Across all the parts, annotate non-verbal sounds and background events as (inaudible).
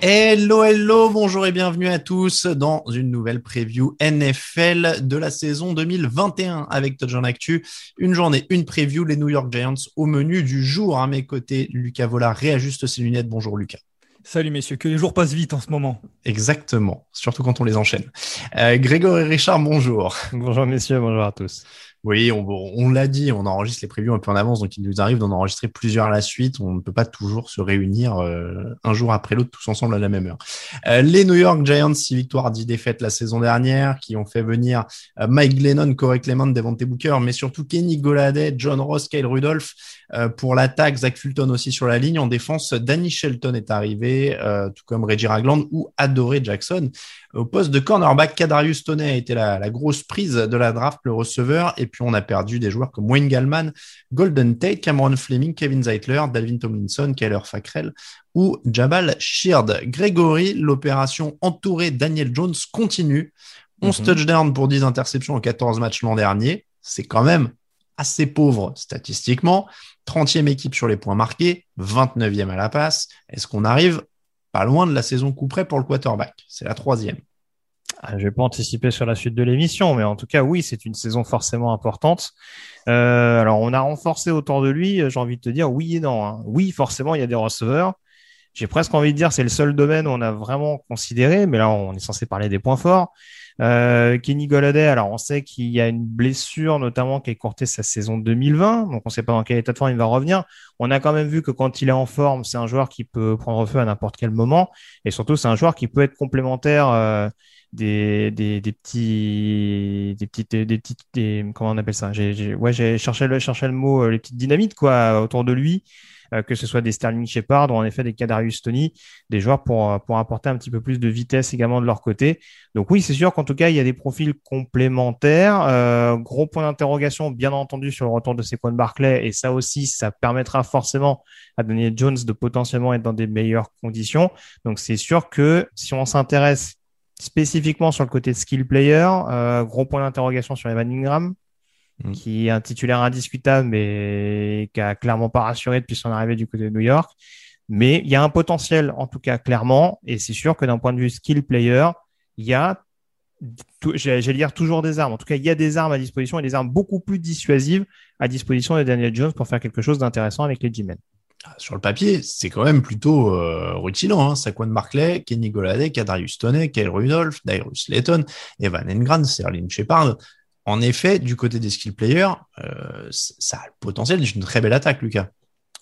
Hello, hello, bonjour et bienvenue à tous dans une nouvelle preview NFL de la saison 2021 avec Touchdown Actu. Une journée, une preview, les New York Giants au menu du jour. À mes côtés, Lucas Vola réajuste ses lunettes. Bonjour Lucas. Salut messieurs, que les jours passent vite en ce moment. Exactement, surtout quand on les enchaîne. Euh, Grégory Richard, bonjour. Bonjour messieurs, bonjour à tous. Oui, on, l'a dit, on enregistre les previews un peu en avance, donc il nous arrive d'en enregistrer plusieurs à la suite. On ne peut pas toujours se réunir euh, un jour après l'autre tous ensemble à la même heure. Euh, les New York Giants, 6 victoires, 10 défaites la saison dernière, qui ont fait venir euh, Mike Glennon, Corey Clement, Devontae Booker, mais surtout Kenny Goladay, John Ross, Kyle Rudolph. Pour l'attaque, Zach Fulton aussi sur la ligne. En défense, Danny Shelton est arrivé, tout comme Reggie Ragland ou Adoré Jackson. Au poste de cornerback, Kadarius Toney a été la, la, grosse prise de la draft, le receveur. Et puis, on a perdu des joueurs comme Wayne Gallman, Golden Tate, Cameron Fleming, Kevin Zeitler, Dalvin Tomlinson, Keller Fackrell ou Jabal Sheard. Grégory, l'opération entourée Daniel Jones continue. 11 mm -hmm. touchdowns pour 10 interceptions en 14 matchs l'an dernier. C'est quand même assez pauvre statistiquement. 30e équipe sur les points marqués, 29e à la passe. Est-ce qu'on arrive pas loin de la saison coup près pour le quarterback C'est la troisième. Ah, je vais pas anticiper sur la suite de l'émission, mais en tout cas, oui, c'est une saison forcément importante. Euh, alors, on a renforcé autour de lui. J'ai envie de te dire oui et non. Hein. Oui, forcément, il y a des receveurs. J'ai presque envie de dire c'est le seul domaine où on a vraiment considéré, mais là, on est censé parler des points forts. Euh, Kenny Golladay, alors on sait qu'il y a une blessure notamment qui a écourté sa saison 2020, donc on ne sait pas dans quel état de forme il va revenir. On a quand même vu que quand il est en forme, c'est un joueur qui peut prendre feu à n'importe quel moment, et surtout c'est un joueur qui peut être complémentaire euh, des, des, des, petits des petites des petites des, comment on appelle ça? J'ai ouais j'ai cherché le cherché le mot euh, les petites dynamites quoi autour de lui que ce soit des Sterling Shepard ou en effet des Kadarius Tony, des joueurs pour, pour apporter un petit peu plus de vitesse également de leur côté. Donc oui, c'est sûr qu'en tout cas, il y a des profils complémentaires. Euh, gros point d'interrogation, bien entendu, sur le retour de Saquon Barclay. Et ça aussi, ça permettra forcément à Daniel Jones de potentiellement être dans des meilleures conditions. Donc c'est sûr que si on s'intéresse spécifiquement sur le côté de skill player, euh, gros point d'interrogation sur Evan Ingram, Mm. qui est un titulaire indiscutable mais qui a clairement pas rassuré depuis son arrivée du côté de New York. Mais il y a un potentiel, en tout cas, clairement. Et c'est sûr que d'un point de vue skill player, il y a, j'allais dire toujours des armes. En tout cas, il y a des armes à disposition et des armes beaucoup plus dissuasives à disposition de Daniel Jones pour faire quelque chose d'intéressant avec les G-Men. Sur le papier, c'est quand même plutôt euh, rutilant. Hein. Saquon Barclay, Kenny Golladay, Kadarius Toney, Kyle Rudolph, Dyrus Layton, Evan Engram, Sterling Shepard en effet, du côté des skill players, euh, ça a le potentiel d'une très belle attaque, Lucas.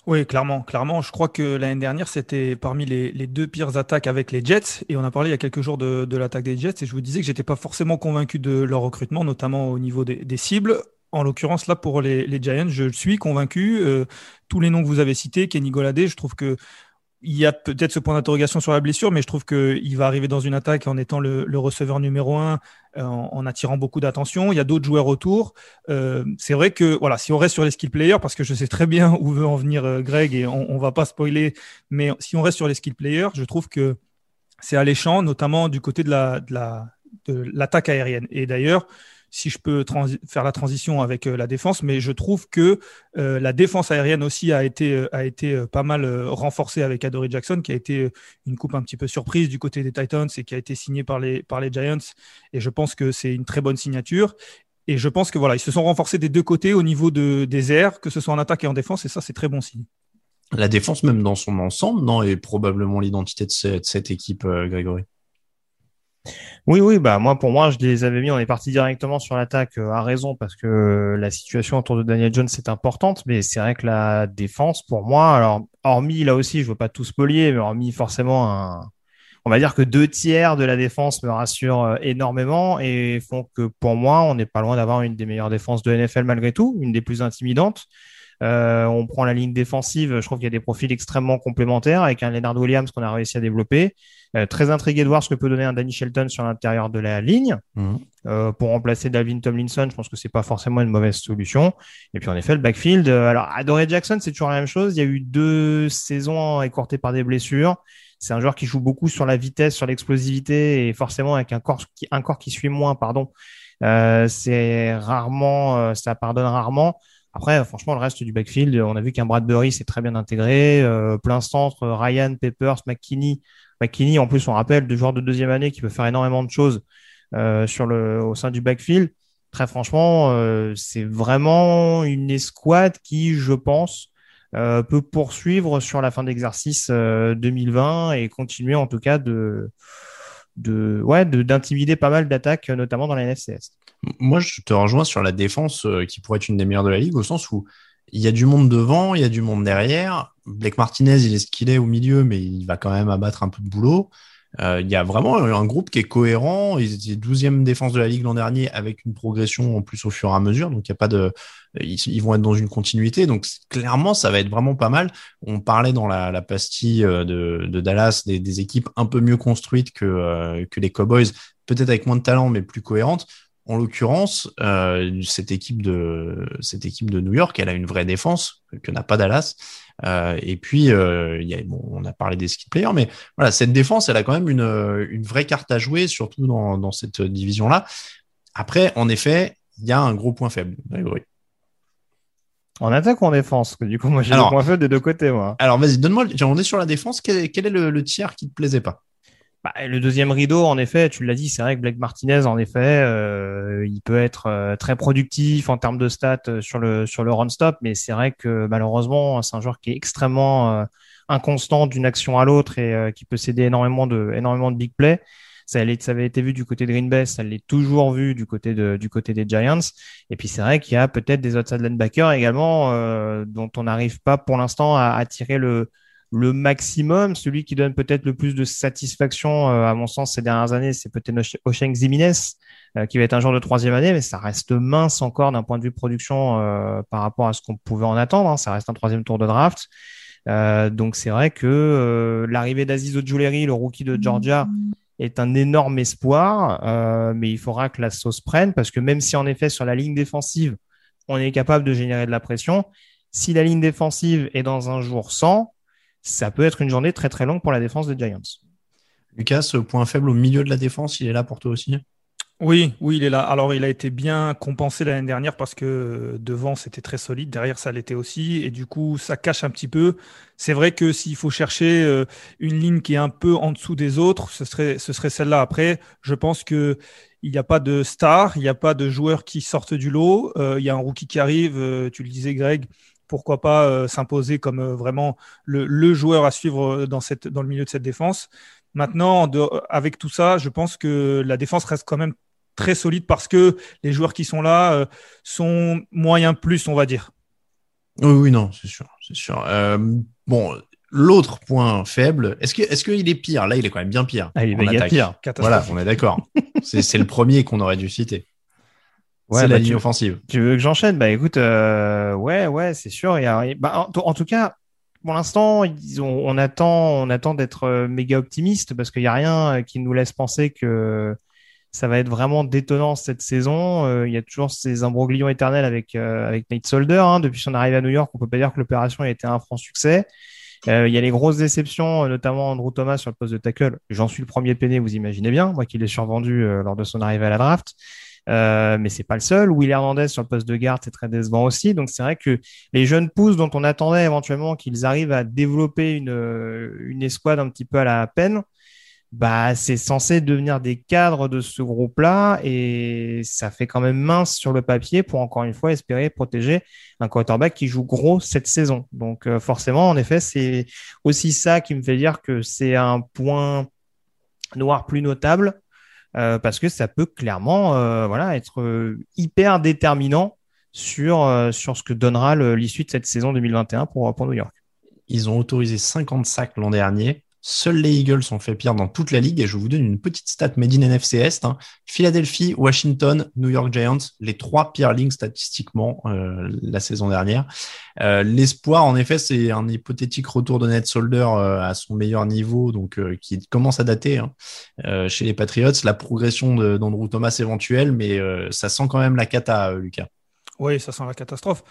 Oui, clairement, clairement. Je crois que l'année dernière, c'était parmi les, deux pires attaques avec les Jets. Et on a parlé il y a quelques jours de, l'attaque des Jets. Et je vous disais que j'étais pas forcément convaincu de leur recrutement, notamment au niveau des, cibles. En l'occurrence, là, pour les, les, Giants, je suis convaincu. Euh, tous les noms que vous avez cités, Kenny Goladé, je trouve que il y a peut-être ce point d'interrogation sur la blessure, mais je trouve qu'il va arriver dans une attaque en étant le, receveur numéro un, euh, en, attirant beaucoup d'attention. Il y a d'autres joueurs autour. Euh, c'est vrai que voilà, si on reste sur les skill players, parce que je sais très bien (laughs) où veut en venir euh, Greg et on, on va pas spoiler, mais si on reste sur les skill players, je trouve que c'est alléchant, notamment du côté de la de l'attaque aérienne. Et d'ailleurs, si je peux faire la transition avec la défense, mais je trouve que la défense aérienne aussi a été, a été pas mal renforcée avec Adoree Jackson, qui a été une coupe un petit peu surprise du côté des Titans et qui a été signé par les, par les Giants. Et je pense que c'est une très bonne signature. Et je pense que voilà, ils se sont renforcés des deux côtés au niveau de, des airs, que ce soit en attaque et en défense, et ça, c'est très bon signe. La défense, même dans son ensemble, non, est probablement l'identité de, cette, équipe, euh, Grégory? Oui, oui, bah moi pour moi je les avais mis, on est parti directement sur l'attaque euh, à raison parce que la situation autour de Daniel Jones est importante, mais c'est vrai que la défense pour moi, alors hormis là aussi, je veux pas tout spolier, mais hormis forcément un, on va dire que deux tiers de la défense me rassurent euh, énormément et font que pour moi, on n'est pas loin d'avoir une des meilleures défenses de NFL malgré tout, une des plus intimidantes. Euh, on prend la ligne défensive, je trouve qu'il y a des profils extrêmement complémentaires avec un Leonard Williams qu'on a réussi à développer. Euh, très intrigué de voir ce que peut donner un Danny Shelton sur l'intérieur de la ligne. Mhm. pour remplacer Dalvin Tomlinson, je pense que c'est pas forcément une mauvaise solution. Et puis en effet, le backfield. alors, Adoré Jackson, c'est toujours la même chose. Il y a eu deux saisons écourtées par des blessures. C'est un joueur qui joue beaucoup sur la vitesse, sur l'explosivité et forcément avec un corps qui, un corps qui suit moins, pardon. Euh, c'est rarement, euh, ça pardonne rarement. Après, franchement, le reste du backfield, on a vu qu'un Bradbury s'est très bien intégré, euh, plein centre, Ryan, Peppers, McKinney. McKinney, en plus, on rappelle, de joueur de deuxième année qui peut faire énormément de choses sur le, au sein du backfield. Très franchement, c'est vraiment une escouade qui, je pense, euh, peut poursuivre sur la fin d'exercice 2020 euh, et continuer en tout cas de de ouais d'intimider pas mal d'attaques notamment dans la NFCS. Moi, je te rejoins sur la défense euh, qui pourrait être une des meilleures de la ligue au sens où il y a du monde devant, il y a du monde derrière. Blake Martinez, il est ce qu'il est au milieu, mais il va quand même abattre un peu de boulot. Euh, il y a vraiment un groupe qui est cohérent. Ils étaient 12e défense de la Ligue l'an dernier avec une progression en plus au fur et à mesure. Donc, il y a pas de, ils, vont être dans une continuité. Donc, clairement, ça va être vraiment pas mal. On parlait dans la, pastille euh, de, Dallas des, équipes un peu mieux construites que, que les Cowboys, peut-être avec moins de talent, mais plus cohérentes. En l'occurrence, euh, cette équipe de cette équipe de New York, elle a une vraie défense que n'a pas Dallas. Euh, et puis, euh, y a, bon, on a parlé des ski players, mais voilà, cette défense, elle a quand même une, une vraie carte à jouer, surtout dans, dans cette division-là. Après, en effet, il y a un gros point faible. Oui. En attaque ou en défense? Du coup, moi, j'ai le point faible des deux côtés, moi. Alors, vas-y, donne-moi. On est sur la défense. Quel, quel est le, le, tiers qui te plaisait pas? Bah, le deuxième rideau, en effet, tu l'as dit, c'est vrai que Blake Martinez, en effet, euh, il peut être euh, très productif en termes de stats euh, sur le sur le run stop, mais c'est vrai que malheureusement, c'est un joueur qui est extrêmement inconstant d'une action à l'autre et qui peut céder énormément de énormément de big play. Ça, ça avait été vu du côté de Green Bay, ça l'est toujours vu du côté de, du côté des Giants. Et puis c'est vrai qu'il y a peut-être des outside linebackers également dont on n'arrive pas pour l'instant à, à tirer le le maximum, celui qui donne peut-être le plus de satisfaction, euh, à mon sens, ces dernières années, c'est peut-être Osheng Ziminez, euh, qui va être un joueur de troisième année, mais ça reste mince encore d'un point de vue production euh, par rapport à ce qu'on pouvait en attendre. Hein. Ça reste un troisième tour de draft. donc c'est vrai que l'arrivée d'Aziz Ojulari, le rookie de Georgia, est un énorme espoir, mais il faudra que la sauce prenne, parce que même si en effet sur la ligne défensive, on est capable de générer de la pression, si la ligne défensive est dans un jour sans, ça peut être une journée très très longue pour la défense des Giants. Lucas, ce point faible au milieu de la défense, il est là pour toi aussi? Oui, oui, il est là. Alors, il a été bien compensé l'année dernière parce que devant, c'était très solide. Derrière, ça l'était aussi. Et du coup, ça cache un petit peu. C'est vrai que s'il faut chercher euh, une ligne qui est un peu en dessous des autres, ce serait, ce serait celle-là. Après, je pense que il n'y a pas de star, il n'y a pas de joueurs qui sortent du lot. Euh, il y a un rookie qui arrive. Euh, tu le disais, Greg pourquoi pas euh, s'imposer comme euh, vraiment le, joueur à suivre euh, dans, cette, dans le milieu de cette défense. Maintenant, avec tout ça, je pense que la défense reste quand même très solide parce que les joueurs qui sont là sont moyens plus, on va dire. Oui, oui, non, c'est sûr, c'est sûr. bon, l'autre point faible, est-ce que, est-ce qu'il est pire? Là, il est quand même bien pire. Ah, il est pire. Voilà, on est d'accord. c'est le premier qu'on aurait dû citer. Ouais, c'est la bah, ligne offensive. Tu veux que j'enchaîne? Bah écoute, euh, ouais, ouais, c'est sûr. Il y a, bah, en, tout cas, pour l'instant, on attend, on attend d'être euh, méga optimiste parce qu'il n'y a rien euh, qui nous laisse penser que ça va être vraiment détonnant cette saison. il y a toujours ces imbroglions éternels avec avec Nate Solder. Hein. Depuis son arrivée à New York, on peut pas dire que l'opération a été un franc succès. il y a les grosses déceptions, notamment Andrew Thomas sur le poste de tackle. J'en suis le premier peiné, vous imaginez bien, moi qui l'ai survendu lors de son arrivée à la draft. Euh, mais c'est pas le seul. Will Hernandez sur le poste de garde, c'est très décevant aussi. Donc c'est vrai que les jeunes pousses dont on attendait éventuellement qu'ils arrivent à développer une, une escouade un petit peu à la peine, bah c'est censé devenir des cadres de ce groupe-là et ça fait quand même mince sur le papier pour encore une fois espérer protéger un quarterback qui joue gros cette saison. Donc euh, forcément, en effet, c'est aussi ça qui me fait dire que c'est un point noir plus notable euh, parce que ça peut clairement euh, être hyper déterminant sur sur ce que donnera l'issue de cette saison 2021 pour pour New York. Ils ont autorisé 50 sacs l'an dernier. Seuls les Eagles ont fait pire dans toute la ligue et je vous donne une petite stat made in NFC Est. Hein. Philadelphie, Washington, New York Giants, les trois pires lignes statistiquement euh, la saison dernière. Euh, l'espoir, en effet, c'est un hypothétique retour de Ned Solder euh, à son meilleur niveau, donc qui commence à dater hein, chez les Patriots. La progression d'Andrew Thomas éventuelle, mais ça sent quand même la cata, Lucas. Oui, ça sent la catastrophe.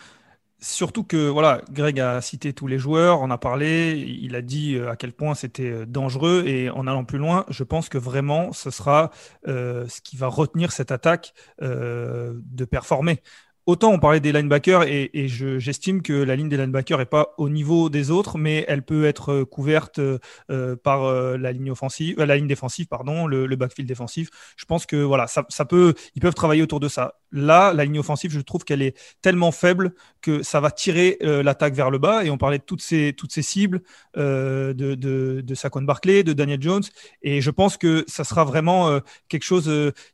Surtout que voilà, Greg a cité tous les joueurs, on a parlé, il a dit euh, à quel point c'était euh, dangereux et en allant plus loin, je pense que vraiment ce sera euh, ce qui va retenir cette attaque de performer autant on parlait des linebackers et, et j'estime que la ligne des linebackers est pas au niveau des autres, mais elle peut être euh, couverte euh, par euh, la ligne offensive, la ligne défensive, pardon, le, le, backfield défensif. Je pense que voilà, ça, peut, ils peuvent travailler autour de ça. Là, la ligne offensive, je trouve qu'elle est tellement faible que ça va tirer l'attaque vers le bas. Et on parlait de toutes ces toutes ces cibles de, de, de Saquon Barclay, de Daniel Jones, et je pense que ça sera vraiment quelque chose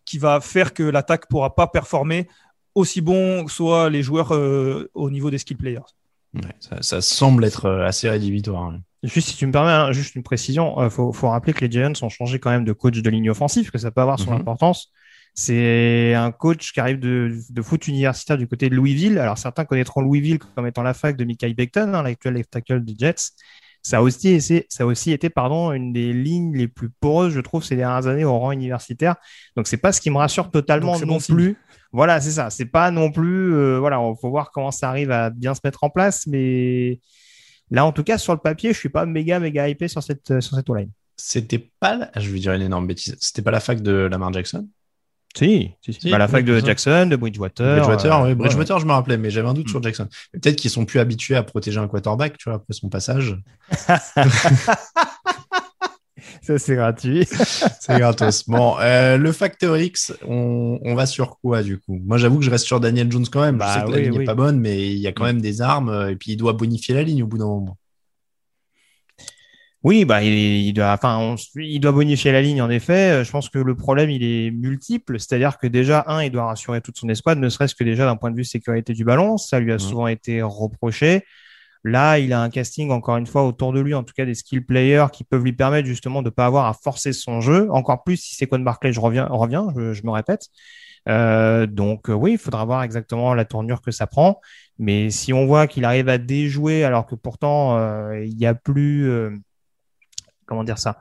qui va faire que l'attaque pourra pas performer aussi bons soit les joueurs euh, au niveau des skill players. ça, semble être euh, assez rédhibitoire. Hein. Juste si tu me permets, hein, juste une précision, il euh, faut, faut, rappeler que les Giants ont changé quand même de coach de ligne offensive, que ça peut avoir son mhm. importance. C'est un coach qui arrive de, de, foot universitaire du côté de Louisville. Alors certains connaîtront Louisville comme étant la fac de Michael Beckton, hein, l'actuel left tackle des Jets. Ça a aussi, été, ça a aussi été pardon, une des lignes les plus poreuses, je trouve, ces dernières années au rang universitaire. Donc c'est pas ce qui me rassure totalement non plus. Voilà, c'est ça. C'est pas non plus. Euh, voilà, il faut voir comment ça arrive à bien se mettre en place. Mais là, en tout cas, sur le papier, je suis pas méga, méga hypé sur cette, sur cette line. C'était pas, la... je vais dire une énorme bêtise. C'était pas la fac de Lamar Jackson? Si, si, bah, la fac de Jackson, de Bridgewater. Bridgewater, euh, oui. Bridgewater, je me rappelais, mais j'avais un doute sur. Jackson. Peut-être qu'ils sont plus habitués à protéger un quarterback, tu vois, après son passage. (laughs) Ça, c'est gratuit. (laughs) c'est gratos. Bon, euh, le Factor X, on, on, va sur quoi du coup? Moi, j'avoue que je reste sur Daniel Jones quand même. je bah sais que la ligne n'est pas bonne, mais il y a quand même des armes euh, et puis il doit bonifier la ligne au bout d'un moment. Oui, bah il, doit, enfin, il doit bonifier la ligne en effet. Euh, je pense que le problème il est multiple, c'est-à-dire que déjà un, il doit rassurer toute son escouade, ne serait-ce que déjà d'un point de vue sécurité du ballon. Ça lui a mmh. souvent été reproché. Là, il a un casting, encore une fois, autour de lui, en tout cas des skill players qui peuvent lui permettre justement de ne pas avoir à forcer son jeu. Encore plus si c'est Con Barclay, je reviens, reviens je, me répète. Euh, donc euh, oui, il faudra voir exactement la tournure que ça prend. Mais si on voit qu'il arrive à déjouer alors que pourtant euh, il n'y a plus, comment dire ça,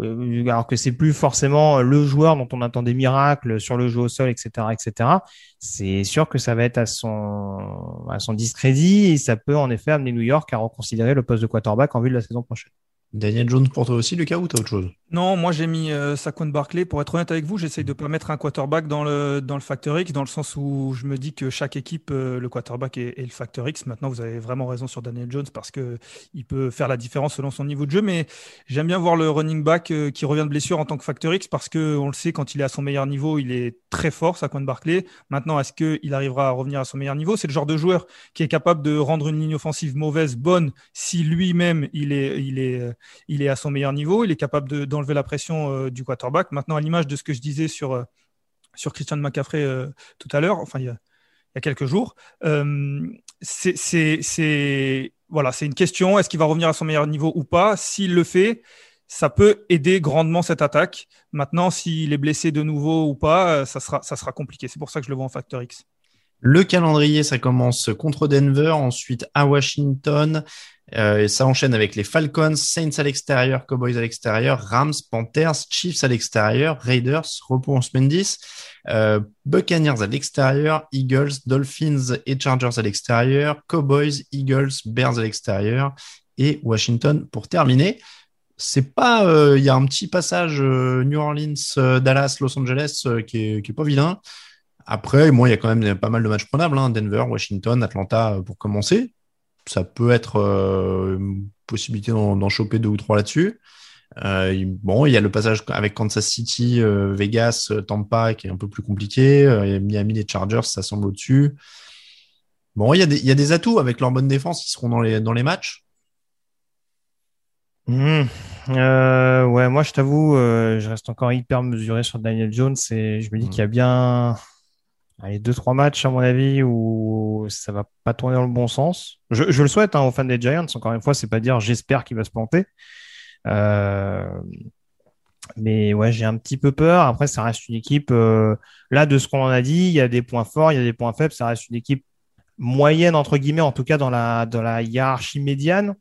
euh, alors que c'est plus forcément le joueur dont on attend des miracles sur le jeu au sol, etc., etc. C'est sûr que ça va être à son à son discrédit et ça peut en effet amener New York à reconsidérer le poste de quarterback en vue de la saison prochaine. Daniel Jones pour toi aussi, Lucas, ou t'as autre chose? Non, moi j'ai mis euh, Saquon Barclay. Pour être honnête avec vous, j'essaye de pas mettre un quarterback dans le, dans Factor X, dans le sens où je me dis que chaque équipe, euh, le quarterback est, le Factor X. Maintenant, vous avez vraiment raison sur Daniel Jones parce que il peut faire la différence selon son niveau de jeu. Mais j'aime bien voir le running back euh, qui revient de blessure en tant que Factor X parce que on le sait, quand il est à son meilleur niveau, il est très fort, Saquon Barclay. Maintenant, est-ce qu'il arrivera à revenir à son meilleur niveau? C'est le genre de joueur qui est capable de rendre une ligne offensive mauvaise bonne si lui-même il est, il est, il est à son meilleur niveau, il est capable d'enlever la pression euh, du quarterback. Maintenant, à l'image de ce que je disais sur, euh, sur Christian McCaffrey euh, tout à l'heure, enfin il y, a, quelques jours, c'est voilà, c'est une question, est-ce qu'il va revenir à son meilleur niveau ou pas? S'il le fait, ça peut aider grandement cette attaque. Maintenant, s'il est blessé de nouveau ou pas, ça sera, ça sera compliqué. C'est pour ça que je le vois en facteur X. Le calendrier, ça commence contre Denver, ensuite à Washington, euh, ça enchaîne avec les Falcons, Saints à l'extérieur, Cowboys à l'extérieur, Rams, Panthers, Chiefs à l'extérieur, Raiders, repos en semaine 10, euh, Buccaneers à l'extérieur, Eagles, Dolphins et Chargers à l'extérieur, Cowboys, Eagles, Bears à l'extérieur et Washington pour terminer. C'est pas, euh, il y a un petit passage New Orleans, Dallas, Los Angeles qui est pas vilain Après, moi, il y a quand même pas mal de matchs prenables. Hein. Denver, Washington, Atlanta pour commencer. Ça peut être une possibilité d'en choper deux ou trois là-dessus. Euh, bon, il y a le passage avec Kansas City, euh, Vegas, euh, Tampa qui est un peu plus compliqué. Euh, Miami, les Chargers, ça semble au-dessus. Bon, il y, a des, il y, a des, atouts avec leur bonne défense qui seront dans les, dans les matchs. Mmh. ouais, moi je t'avoue, je reste encore hyper mesuré sur Daniel Jones et je me dis mmh. qu'il y a bien allez, deux trois matchs à mon avis où ça va pas tourner dans le bon sens. Je, je le souhaite hein, aux fans des Giants. Encore une fois, c'est pas dire j'espère qu'il va se planter. Euh, mais ouais, j'ai un petit peu peur. Après, ça reste une équipe. Euh, là, de ce qu'on en a dit, il y a des points forts, il y a des points faibles. Ça reste une équipe moyenne entre guillemets, en tout cas dans la dans la hiérarchie médiane.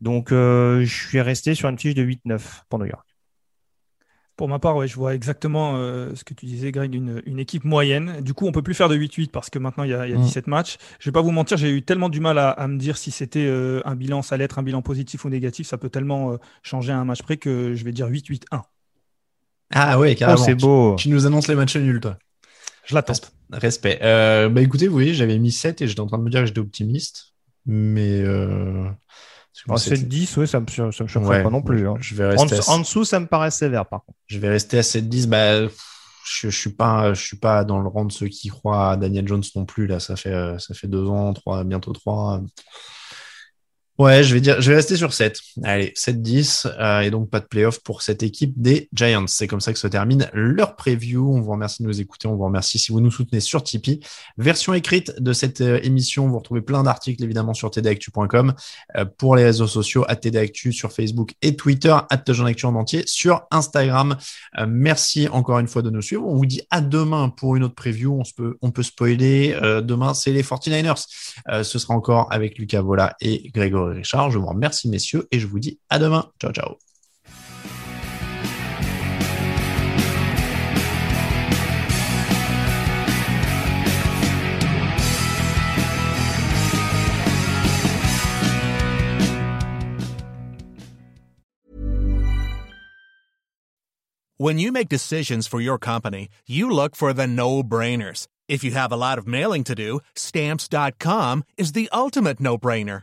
Donc, euh, je suis resté sur une fiche de 8-9 pour New York. Pour ma part, ouais, je vois exactement euh, ce que tu disais, Greg, une, une, équipe moyenne. Du coup, on peut plus faire de 8-8 parce que maintenant, il y a, il y a 17 mm. matchs. Je vais pas vous mentir, j'ai eu tellement du mal à, à me dire si c'était euh, un bilan, ça allait être un bilan positif ou négatif. Ça peut tellement euh, changer à un match près que je vais dire 8-8-1. Ah ouais, carrément. Oh, c'est beau. Tu, nous annonces les matchs nuls, toi. Je l'attends. Respect. bah écoutez, vous voyez, j'avais mis 7 et j'étais en train de me dire que j'étais optimiste. Mais 7-10, ouais, ça me, ça me choquerait pas non plus. Hein. Je vais rester en, dessous, ça me paraît sévère, par contre. Je vais rester à 7-10. Bah, je, je suis pas, je suis pas dans le rang de ceux qui croient à Daniel Jones non plus. Là, ça fait, ça fait deux ans, trois, bientôt trois. Ouais, je vais dire, je vais rester sur 7. Allez, 7-10, euh, et donc pas de playoff pour cette équipe des Giants. C'est comme ça que se termine leur preview. On vous remercie de nous écouter, on vous remercie si vous nous soutenez sur Tipeee. Version écrite de cette euh, émission, vous retrouvez plein d'articles évidemment sur tdactu.com, euh, pour les réseaux sociaux, à tdactu sur Facebook et Twitter, à Actu en entier sur Instagram. Merci encore une fois de nous suivre. On vous dit à demain pour une autre preview. On, peut, on peut spoiler. Demain, c'est les 49ers. ce sera encore avec Lucas Vola et Richard. Je vous remercie, messieurs, et je vous dis à demain. Ciao, ciao. When you make decisions for your company, you look for the no-brainers. If you have a lot of mailing to do, stamps.com is the ultimate no-brainer.